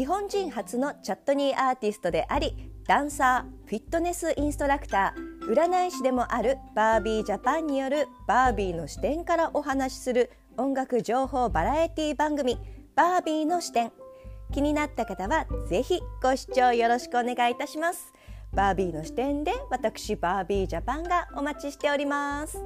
日本人初のチャットニーアーティストでありダンサーフィットネスインストラクター占い師でもあるバービージャパンによるバービーの視点からお話しする音楽情報バラエティ番組バービーの視点。気になった方はぜひご視聴よろしくお願いいたします。バービーの視点で私バービージャパンがお待ちしております。